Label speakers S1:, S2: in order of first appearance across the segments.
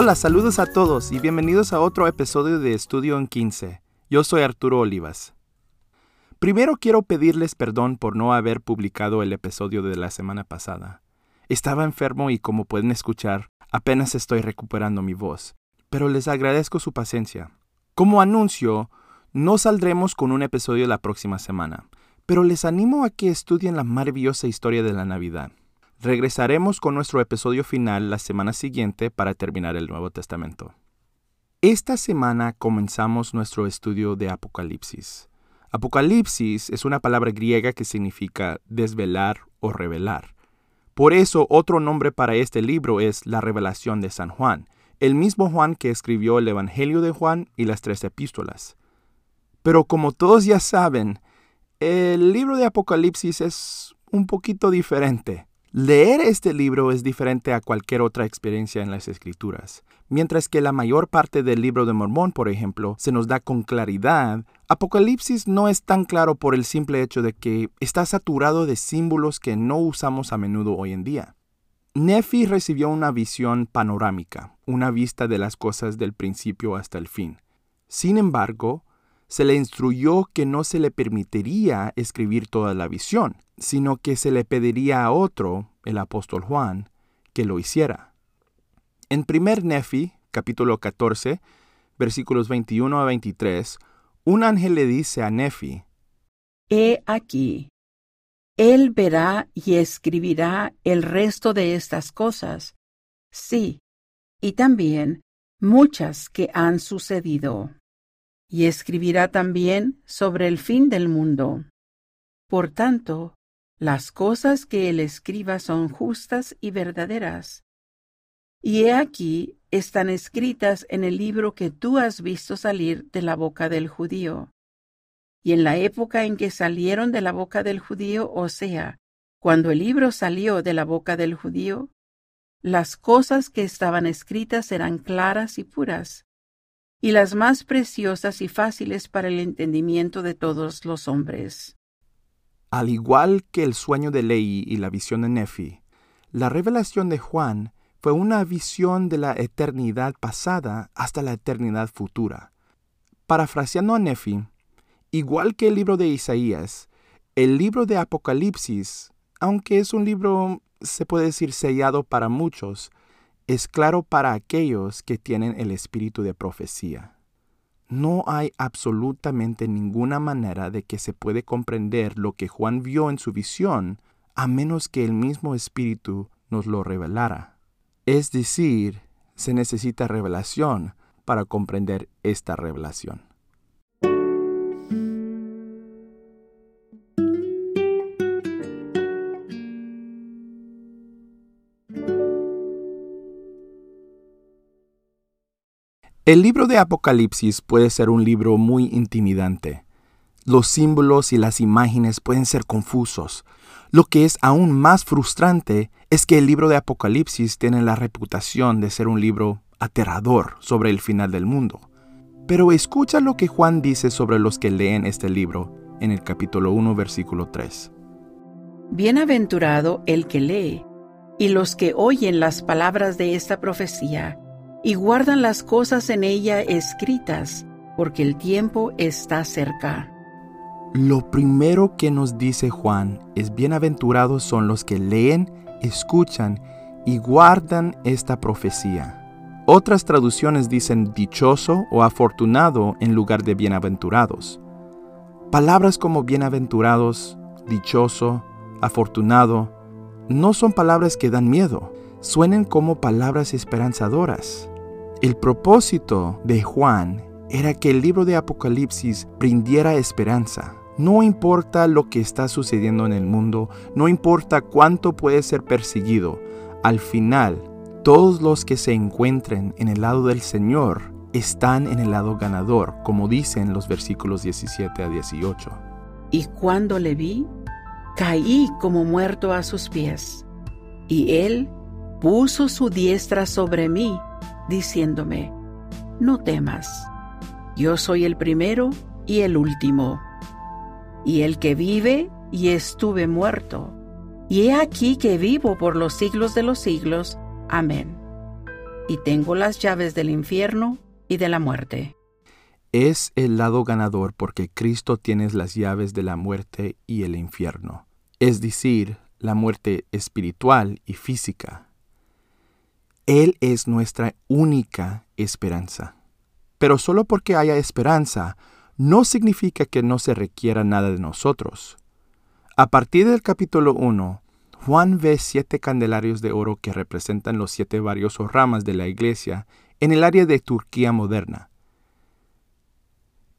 S1: Hola, saludos a todos y bienvenidos a otro episodio de Estudio en 15. Yo soy Arturo Olivas. Primero quiero pedirles perdón por no haber publicado el episodio de la semana pasada. Estaba enfermo y como pueden escuchar, apenas estoy recuperando mi voz, pero les agradezco su paciencia. Como anuncio, no saldremos con un episodio la próxima semana, pero les animo a que estudien la maravillosa historia de la Navidad. Regresaremos con nuestro episodio final la semana siguiente para terminar el Nuevo Testamento. Esta semana comenzamos nuestro estudio de Apocalipsis. Apocalipsis es una palabra griega que significa desvelar o revelar. Por eso otro nombre para este libro es la revelación de San Juan, el mismo Juan que escribió el Evangelio de Juan y las tres epístolas. Pero como todos ya saben, el libro de Apocalipsis es un poquito diferente. Leer este libro es diferente a cualquier otra experiencia en las escrituras. Mientras que la mayor parte del libro de Mormón, por ejemplo, se nos da con claridad, Apocalipsis no es tan claro por el simple hecho de que está saturado de símbolos que no usamos a menudo hoy en día. Nefi recibió una visión panorámica, una vista de las cosas del principio hasta el fin. Sin embargo, se le instruyó que no se le permitiría escribir toda la visión, sino que se le pediría a otro, el apóstol Juan, que lo hiciera. En primer Nefi, capítulo 14, versículos 21 a 23, un ángel le dice a Nefi,
S2: He aquí, él verá y escribirá el resto de estas cosas, sí, y también muchas que han sucedido. Y escribirá también sobre el fin del mundo. Por tanto, las cosas que él escriba son justas y verdaderas. Y he aquí están escritas en el libro que tú has visto salir de la boca del judío. Y en la época en que salieron de la boca del judío, o sea, cuando el libro salió de la boca del judío, las cosas que estaban escritas eran claras y puras, y las más preciosas y fáciles para el entendimiento de todos los hombres.
S1: Al igual que el sueño de Lei y la visión de Nefi, la revelación de Juan fue una visión de la eternidad pasada hasta la eternidad futura. Parafraseando a Nefi, igual que el libro de Isaías, el libro de Apocalipsis, aunque es un libro, se puede decir, sellado para muchos, es claro para aquellos que tienen el espíritu de profecía no hay absolutamente ninguna manera de que se puede comprender lo que Juan vio en su visión a menos que el mismo Espíritu nos lo revelara. Es decir, se necesita revelación para comprender esta revelación. El libro de Apocalipsis puede ser un libro muy intimidante. Los símbolos y las imágenes pueden ser confusos. Lo que es aún más frustrante es que el libro de Apocalipsis tiene la reputación de ser un libro aterrador sobre el final del mundo. Pero escucha lo que Juan dice sobre los que leen este libro en el capítulo 1, versículo 3.
S2: Bienaventurado el que lee y los que oyen las palabras de esta profecía y guardan las cosas en ella escritas, porque el tiempo está cerca.
S1: Lo primero que nos dice Juan es bienaventurados son los que leen, escuchan y guardan esta profecía. Otras traducciones dicen dichoso o afortunado en lugar de bienaventurados. Palabras como bienaventurados, dichoso, afortunado, no son palabras que dan miedo, suenen como palabras esperanzadoras. El propósito de Juan era que el libro de Apocalipsis brindiera esperanza. No importa lo que está sucediendo en el mundo, no importa cuánto puede ser perseguido, al final, todos los que se encuentren en el lado del Señor están en el lado ganador, como dicen los versículos 17 a 18.
S2: Y cuando le vi, caí como muerto a sus pies, y él puso su diestra sobre mí, diciéndome, no temas, yo soy el primero y el último, y el que vive y estuve muerto, y he aquí que vivo por los siglos de los siglos. Amén. y tengo las llaves del infierno y de la muerte.
S1: Es el lado ganador porque Cristo tiene las llaves de la muerte y el infierno, es decir, la muerte espiritual y física. Él es nuestra única esperanza. Pero solo porque haya esperanza, no significa que no se requiera nada de nosotros. A partir del capítulo 1, Juan ve siete candelarios de oro que representan los siete varios o ramas de la iglesia en el área de Turquía moderna.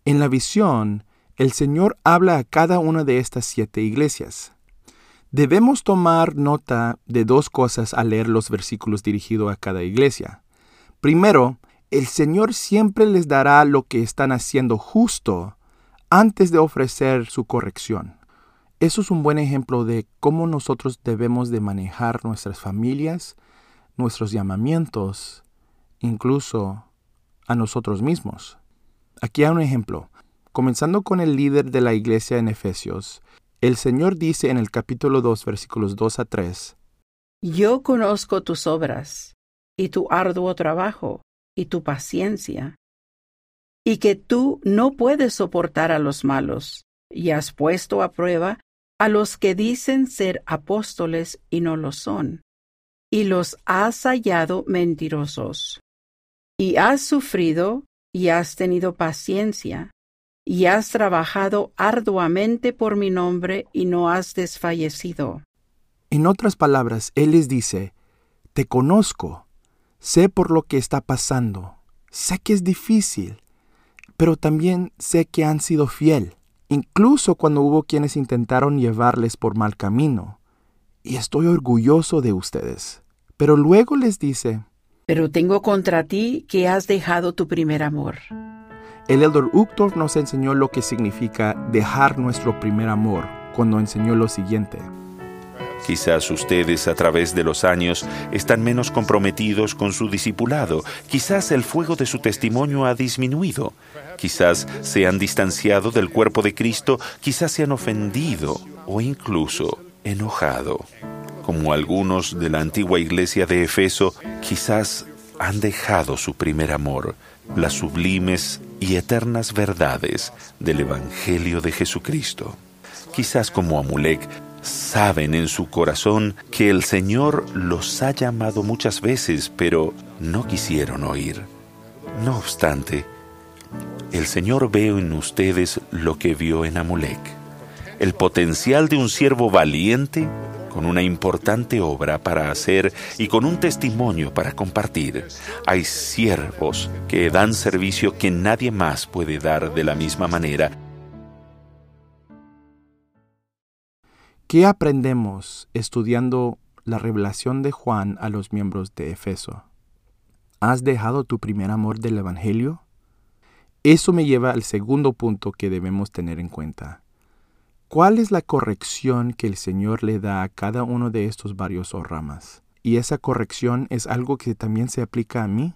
S1: En la visión, el Señor habla a cada una de estas siete iglesias. Debemos tomar nota de dos cosas al leer los versículos dirigidos a cada iglesia. Primero, el Señor siempre les dará lo que están haciendo justo antes de ofrecer su corrección. Eso es un buen ejemplo de cómo nosotros debemos de manejar nuestras familias, nuestros llamamientos, incluso a nosotros mismos. Aquí hay un ejemplo. Comenzando con el líder de la iglesia en Efesios, el Señor dice en el capítulo 2, versículos 2 a 3,
S2: Yo conozco tus obras, y tu arduo trabajo, y tu paciencia, y que tú no puedes soportar a los malos, y has puesto a prueba a los que dicen ser apóstoles y no lo son, y los has hallado mentirosos. Y has sufrido y has tenido paciencia, y has trabajado arduamente por mi nombre y no has desfallecido.
S1: En otras palabras, Él les dice, Te conozco, sé por lo que está pasando, sé que es difícil, pero también sé que han sido fiel, incluso cuando hubo quienes intentaron llevarles por mal camino, y estoy orgulloso de ustedes. Pero luego les dice,
S2: Pero tengo contra ti que has dejado tu primer amor.
S1: El elder Uchtdorf nos enseñó lo que significa dejar nuestro primer amor cuando enseñó lo siguiente.
S3: Quizás ustedes a través de los años están menos comprometidos con su discipulado, quizás el fuego de su testimonio ha disminuido, quizás se han distanciado del cuerpo de Cristo, quizás se han ofendido o incluso enojado. Como algunos de la antigua iglesia de Efeso, quizás han dejado su primer amor, las sublimes y eternas verdades del Evangelio de Jesucristo. Quizás como Amulek saben en su corazón que el Señor los ha llamado muchas veces, pero no quisieron oír. No obstante, el Señor ve en ustedes lo que vio en Amulek, el potencial de un siervo valiente con una importante obra para hacer y con un testimonio para compartir. Hay siervos que dan servicio que nadie más puede dar de la misma manera.
S1: ¿Qué aprendemos estudiando la revelación de Juan a los miembros de Efeso? ¿Has dejado tu primer amor del Evangelio? Eso me lleva al segundo punto que debemos tener en cuenta. ¿Cuál es la corrección que el Señor le da a cada uno de estos varios ramas? Y esa corrección es algo que también se aplica a mí.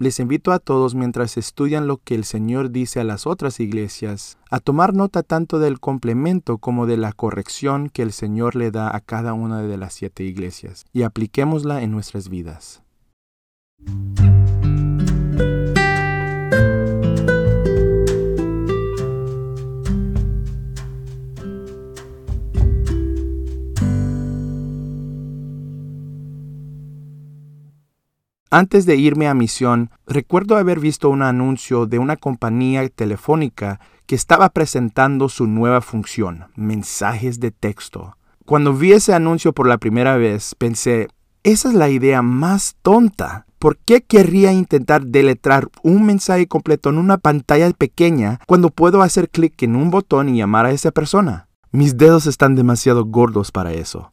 S1: Les invito a todos mientras estudian lo que el Señor dice a las otras iglesias, a tomar nota tanto del complemento como de la corrección que el Señor le da a cada una de las siete iglesias, y apliquémosla en nuestras vidas. Antes de irme a misión, recuerdo haber visto un anuncio de una compañía telefónica que estaba presentando su nueva función, mensajes de texto. Cuando vi ese anuncio por la primera vez, pensé, esa es la idea más tonta. ¿Por qué querría intentar deletrar un mensaje completo en una pantalla pequeña cuando puedo hacer clic en un botón y llamar a esa persona? Mis dedos están demasiado gordos para eso.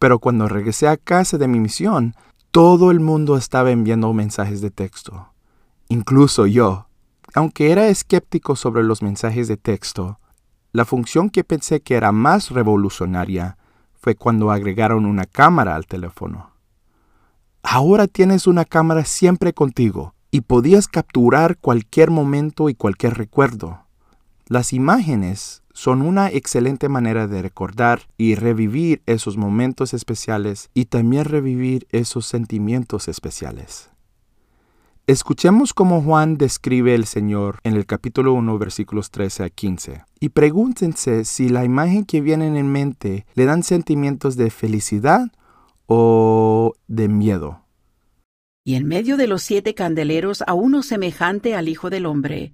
S1: Pero cuando regresé a casa de mi misión, todo el mundo estaba enviando mensajes de texto, incluso yo. Aunque era escéptico sobre los mensajes de texto, la función que pensé que era más revolucionaria fue cuando agregaron una cámara al teléfono. Ahora tienes una cámara siempre contigo y podías capturar cualquier momento y cualquier recuerdo. Las imágenes son una excelente manera de recordar y revivir esos momentos especiales y también revivir esos sentimientos especiales. Escuchemos cómo Juan describe el Señor en el capítulo 1, versículos 13 a 15. Y pregúntense si la imagen que vienen en mente le dan sentimientos de felicidad o de miedo.
S2: Y en medio de los siete candeleros a uno semejante al Hijo del Hombre,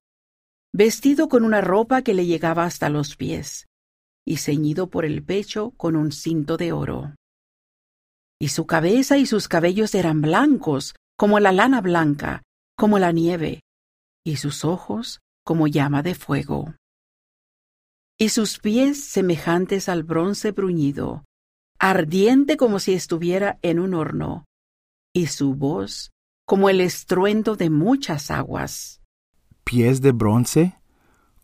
S2: vestido con una ropa que le llegaba hasta los pies, y ceñido por el pecho con un cinto de oro. Y su cabeza y sus cabellos eran blancos, como la lana blanca, como la nieve, y sus ojos como llama de fuego. Y sus pies semejantes al bronce bruñido, ardiente como si estuviera en un horno, y su voz como el estruendo de muchas aguas.
S1: ¿Pies de bronce?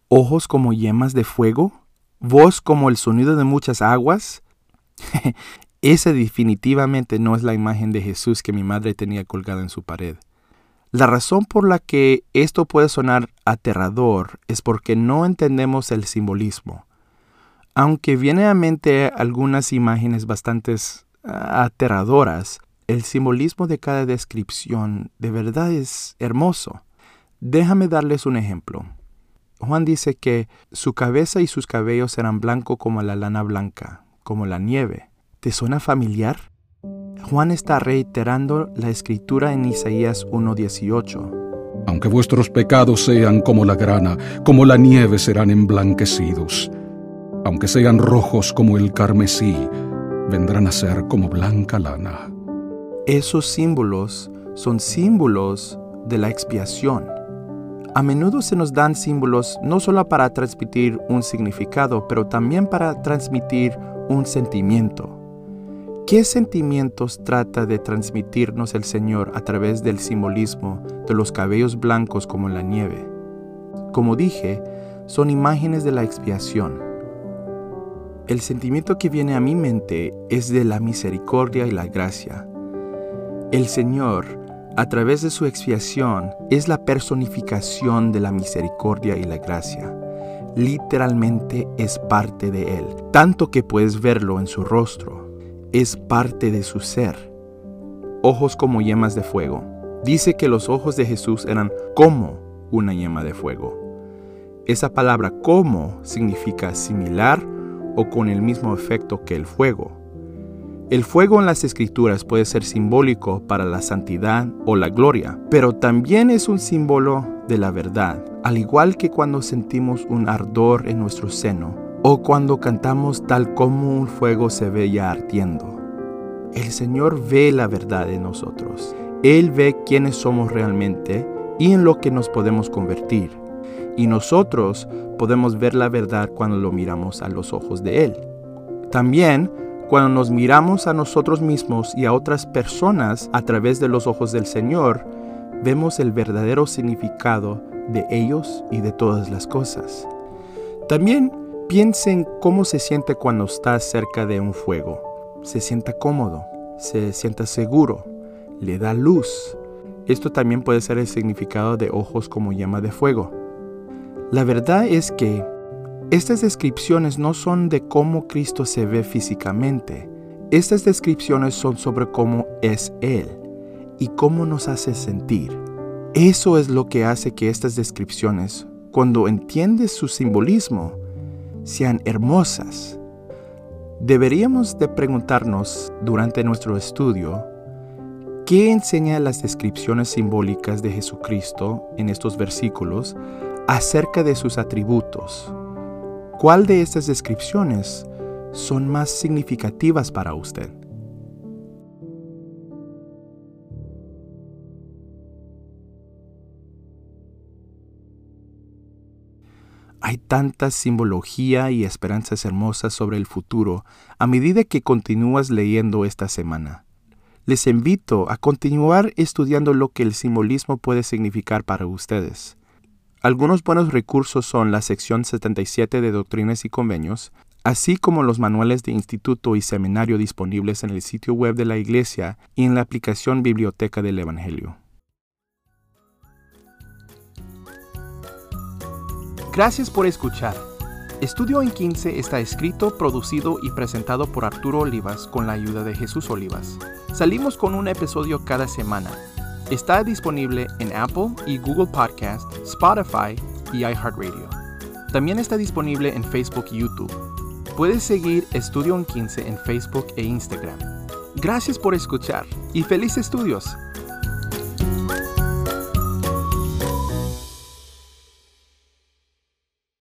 S1: ¿Ojos como yemas de fuego? ¿Voz como el sonido de muchas aguas? Esa definitivamente no es la imagen de Jesús que mi madre tenía colgada en su pared. La razón por la que esto puede sonar aterrador es porque no entendemos el simbolismo. Aunque viene a mente algunas imágenes bastante ah, aterradoras, el simbolismo de cada descripción de verdad es hermoso. Déjame darles un ejemplo. Juan dice que su cabeza y sus cabellos eran blancos como la lana blanca, como la nieve. ¿Te suena familiar? Juan está reiterando la escritura en Isaías 1.18.
S4: Aunque vuestros pecados sean como la grana, como la nieve serán emblanquecidos. Aunque sean rojos como el carmesí, vendrán a ser como blanca lana.
S1: Esos símbolos son símbolos de la expiación. A menudo se nos dan símbolos no solo para transmitir un significado, pero también para transmitir un sentimiento. ¿Qué sentimientos trata de transmitirnos el Señor a través del simbolismo de los cabellos blancos como la nieve? Como dije, son imágenes de la expiación. El sentimiento que viene a mi mente es de la misericordia y la gracia. El Señor, a través de su expiación, es la personificación de la misericordia y la gracia. Literalmente es parte de Él, tanto que puedes verlo en su rostro es parte de su ser. Ojos como yemas de fuego. Dice que los ojos de Jesús eran como una yema de fuego. Esa palabra como significa similar o con el mismo efecto que el fuego. El fuego en las escrituras puede ser simbólico para la santidad o la gloria, pero también es un símbolo de la verdad, al igual que cuando sentimos un ardor en nuestro seno o cuando cantamos tal como un fuego se ve ya ardiendo. El Señor ve la verdad en nosotros. Él ve quiénes somos realmente y en lo que nos podemos convertir. Y nosotros podemos ver la verdad cuando lo miramos a los ojos de Él. También cuando nos miramos a nosotros mismos y a otras personas a través de los ojos del Señor, vemos el verdadero significado de ellos y de todas las cosas. También Piensen cómo se siente cuando está cerca de un fuego. Se sienta cómodo, se sienta seguro, le da luz. Esto también puede ser el significado de ojos como llama de fuego. La verdad es que estas descripciones no son de cómo Cristo se ve físicamente. Estas descripciones son sobre cómo es Él y cómo nos hace sentir. Eso es lo que hace que estas descripciones, cuando entiendes su simbolismo, sean hermosas. Deberíamos de preguntarnos durante nuestro estudio, ¿qué enseñan las descripciones simbólicas de Jesucristo en estos versículos acerca de sus atributos? ¿Cuál de estas descripciones son más significativas para usted? Hay tanta simbología y esperanzas hermosas sobre el futuro a medida que continúas leyendo esta semana. Les invito a continuar estudiando lo que el simbolismo puede significar para ustedes. Algunos buenos recursos son la sección 77 de Doctrinas y Convenios, así como los manuales de instituto y seminario disponibles en el sitio web de la Iglesia y en la aplicación Biblioteca del Evangelio. Gracias por escuchar. Estudio en 15 está escrito, producido y presentado por Arturo Olivas con la ayuda de Jesús Olivas. Salimos con un episodio cada semana. Está disponible en Apple y Google Podcast, Spotify y iHeartRadio. También está disponible en Facebook y YouTube. Puedes seguir Estudio en 15 en Facebook e Instagram. Gracias por escuchar y felices estudios.